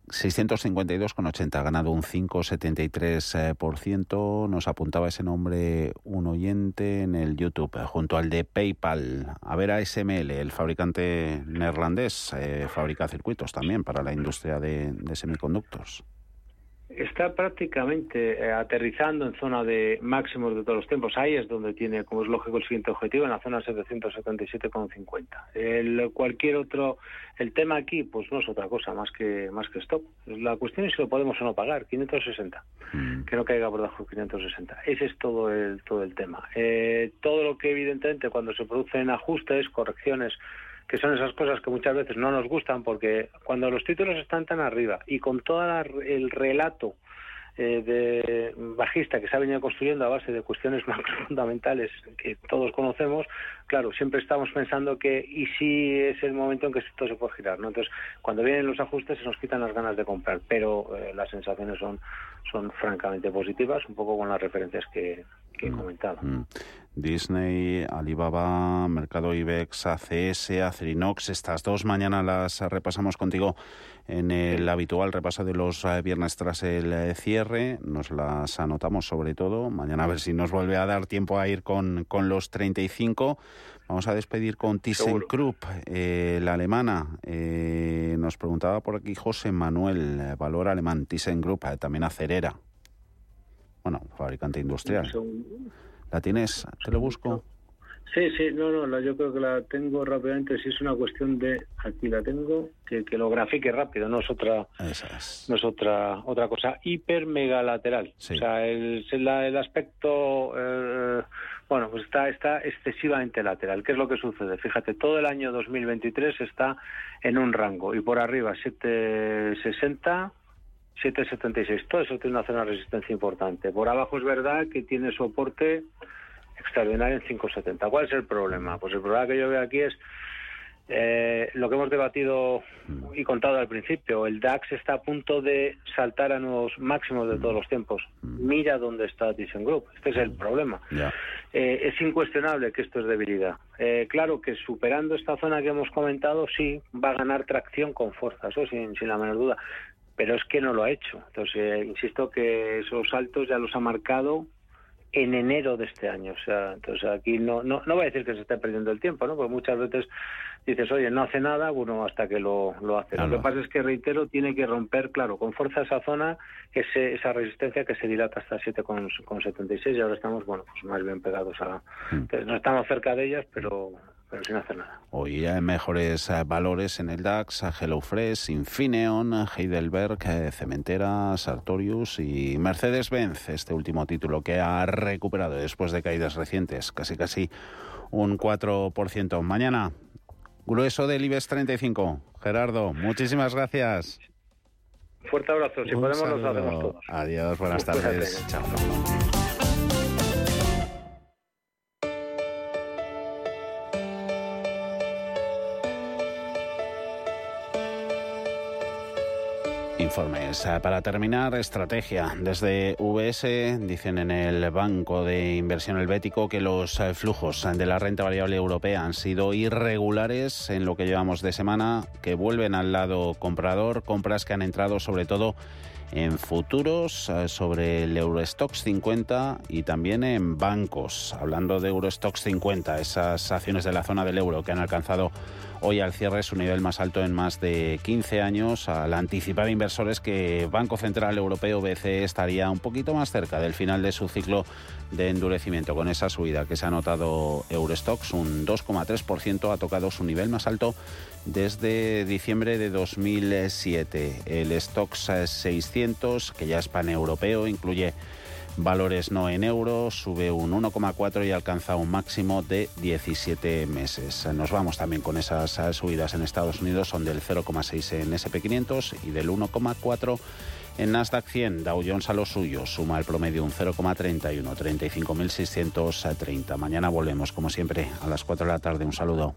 652,80, ha ganado un 5,73%. Nos apuntaba ese nombre un oyente en el YouTube, junto al de PayPal. A ver, ASML, el fabricante neerlandés, eh, fabrica circuitos también para la industria de, de semiconductos está prácticamente eh, aterrizando en zona de máximos de todos los tiempos. Ahí es donde tiene, como es lógico, el siguiente objetivo, en la zona 777,50. El cualquier otro, el tema aquí, pues no es otra cosa más que más que stop. La cuestión es si lo podemos o no pagar, 560, mm. que no caiga por debajo de 560. Ese es todo el todo el tema. Eh, todo lo que evidentemente cuando se producen ajustes, correcciones que son esas cosas que muchas veces no nos gustan porque cuando los títulos están tan arriba y con todo el relato eh, de bajista que se ha venido construyendo a base de cuestiones macro fundamentales que todos conocemos, claro, siempre estamos pensando que y si es el momento en que esto se puede girar, ¿no? Entonces, cuando vienen los ajustes se nos quitan las ganas de comprar, pero eh, las sensaciones son son francamente positivas, un poco con las referencias que, que he mm. comentado. Mm. Disney, Alibaba, Mercado IBEX, ACS, Acerinox, estas dos mañana las repasamos contigo en el habitual repaso de los eh, viernes tras el eh, cierre. Nos las anotamos sobre todo. Mañana a ver si nos vuelve a dar tiempo a ir con, con los 35. Vamos a despedir con ThyssenKrupp, eh, la alemana. Eh, nos preguntaba por aquí José Manuel, valor alemán, ThyssenKrupp, también acerera. Bueno, fabricante industrial. ¿La tienes? ¿Te lo busco? Sí, sí, no, no, yo creo que la tengo rápidamente. Si es una cuestión de, aquí la tengo, que, que lo grafique rápido, no es otra, no es otra, otra cosa. Hiper mega lateral. O sea, el, el, aspecto, eh, bueno, pues está, está excesivamente lateral. ¿Qué es lo que sucede? Fíjate, todo el año 2023 está en un rango y por arriba 760, 776. Todo eso tiene una zona de resistencia importante. Por abajo es verdad que tiene soporte extraordinario en 5,70. ¿Cuál es el problema? Pues el problema que yo veo aquí es eh, lo que hemos debatido y contado al principio. El DAX está a punto de saltar a nuevos máximos de todos los tiempos. Mira dónde está ThyssenKrupp. Este es el problema. Eh, es incuestionable que esto es debilidad. Eh, claro que superando esta zona que hemos comentado, sí, va a ganar tracción con fuerza, eso sin, sin la menor duda. Pero es que no lo ha hecho. Entonces, insisto que esos saltos ya los ha marcado en enero de este año. O sea, entonces aquí no, no, no voy a decir que se esté perdiendo el tiempo, ¿no? Porque muchas veces dices, oye, no hace nada, bueno, hasta que lo, lo hace. Lo que pasa es que, reitero, tiene que romper, claro, con fuerza esa zona, ese, esa resistencia que se dilata hasta 7,76 y ahora estamos, bueno, pues más bien pegados a... Mm. no estamos cerca de ellas, pero pero sin hacer nada. Hoy hay mejores eh, valores en el DAX, HelloFresh, Infineon, Heidelberg, eh, Cementera, Sartorius y Mercedes-Benz, este último título que ha recuperado después de caídas recientes, casi casi un 4%. Mañana, grueso del IBEX 35. Gerardo, muchísimas gracias. Fuerte abrazo, si podemos lo hacemos todos. Adiós, buenas tardes. Chao. Eh, para terminar, estrategia. Desde VS dicen en el Banco de Inversión Helvético que los eh, flujos de la renta variable europea han sido irregulares en lo que llevamos de semana, que vuelven al lado comprador, compras que han entrado sobre todo en futuros eh, sobre el Eurostox 50 y también en bancos. Hablando de Eurostox 50, esas acciones de la zona del euro que han alcanzado hoy al cierre su nivel más alto en más de 15 años, al anticipar inversores que Banco Central Europeo BCE estaría un poquito más cerca del final de su ciclo de endurecimiento. Con esa subida que se ha notado Eurostox, un 2,3% ha tocado su nivel más alto desde diciembre de 2007. El Stox 600, que ya es paneuropeo, incluye valores no en euros, sube un 1,4 y alcanza un máximo de 17 meses. Nos vamos también con esas subidas en Estados Unidos, son del 0,6 en SP500 y del 1,4 en Nasdaq 100. Dow Jones a lo suyo, suma el promedio un 0,31, 35.630. Mañana volvemos, como siempre, a las 4 de la tarde. Un saludo.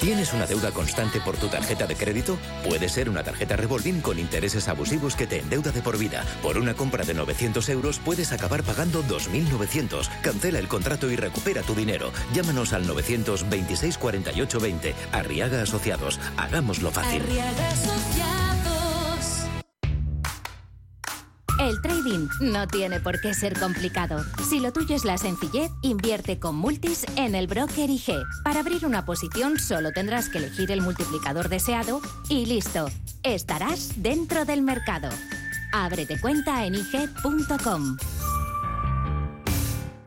¿Tienes una deuda constante por tu tarjeta de crédito? Puede ser una tarjeta revolving con intereses abusivos que te endeuda de por vida. Por una compra de 900 euros puedes acabar pagando 2.900. Cancela el contrato y recupera tu dinero. Llámanos al 926 48 20. Arriaga Asociados. Hagámoslo fácil. El trading no tiene por qué ser complicado. Si lo tuyo es la sencillez, invierte con Multis en el broker IG. Para abrir una posición solo tendrás que elegir el multiplicador deseado y listo. Estarás dentro del mercado. Ábrete cuenta en IG.com.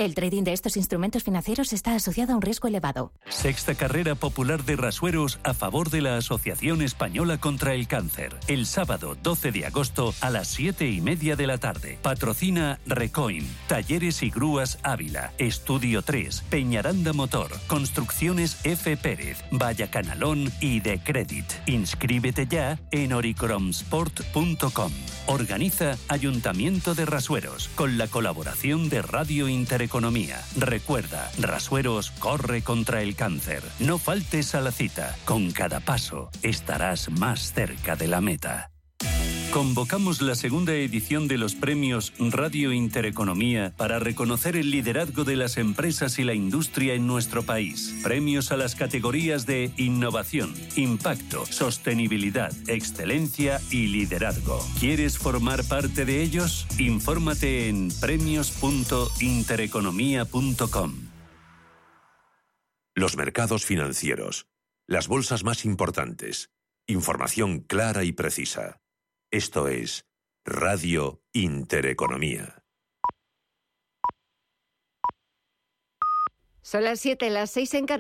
El trading de estos instrumentos financieros está asociado a un riesgo elevado. Sexta carrera popular de rasueros a favor de la Asociación Española contra el Cáncer. El sábado 12 de agosto a las 7 y media de la tarde. Patrocina Recoin, Talleres y Grúas Ávila, Estudio 3, Peñaranda Motor, Construcciones F. Pérez, Vaya Canalón y De Credit. Inscríbete ya en oricromsport.com. Organiza Ayuntamiento de Rasueros con la colaboración de Radio Intereconomía Recuerda, Rasueros corre contra el cáncer. No faltes a la cita. Con cada paso estarás más cerca de la meta. Convocamos la segunda edición de los premios Radio Intereconomía para reconocer el liderazgo de las empresas y la industria en nuestro país. Premios a las categorías de innovación, impacto, sostenibilidad, excelencia y liderazgo. ¿Quieres formar parte de ellos? Infórmate en premios.intereconomía.com. Los mercados financieros. Las bolsas más importantes. Información clara y precisa. Esto es Radio Intereconomía. Son las 7, las 6 en Canal.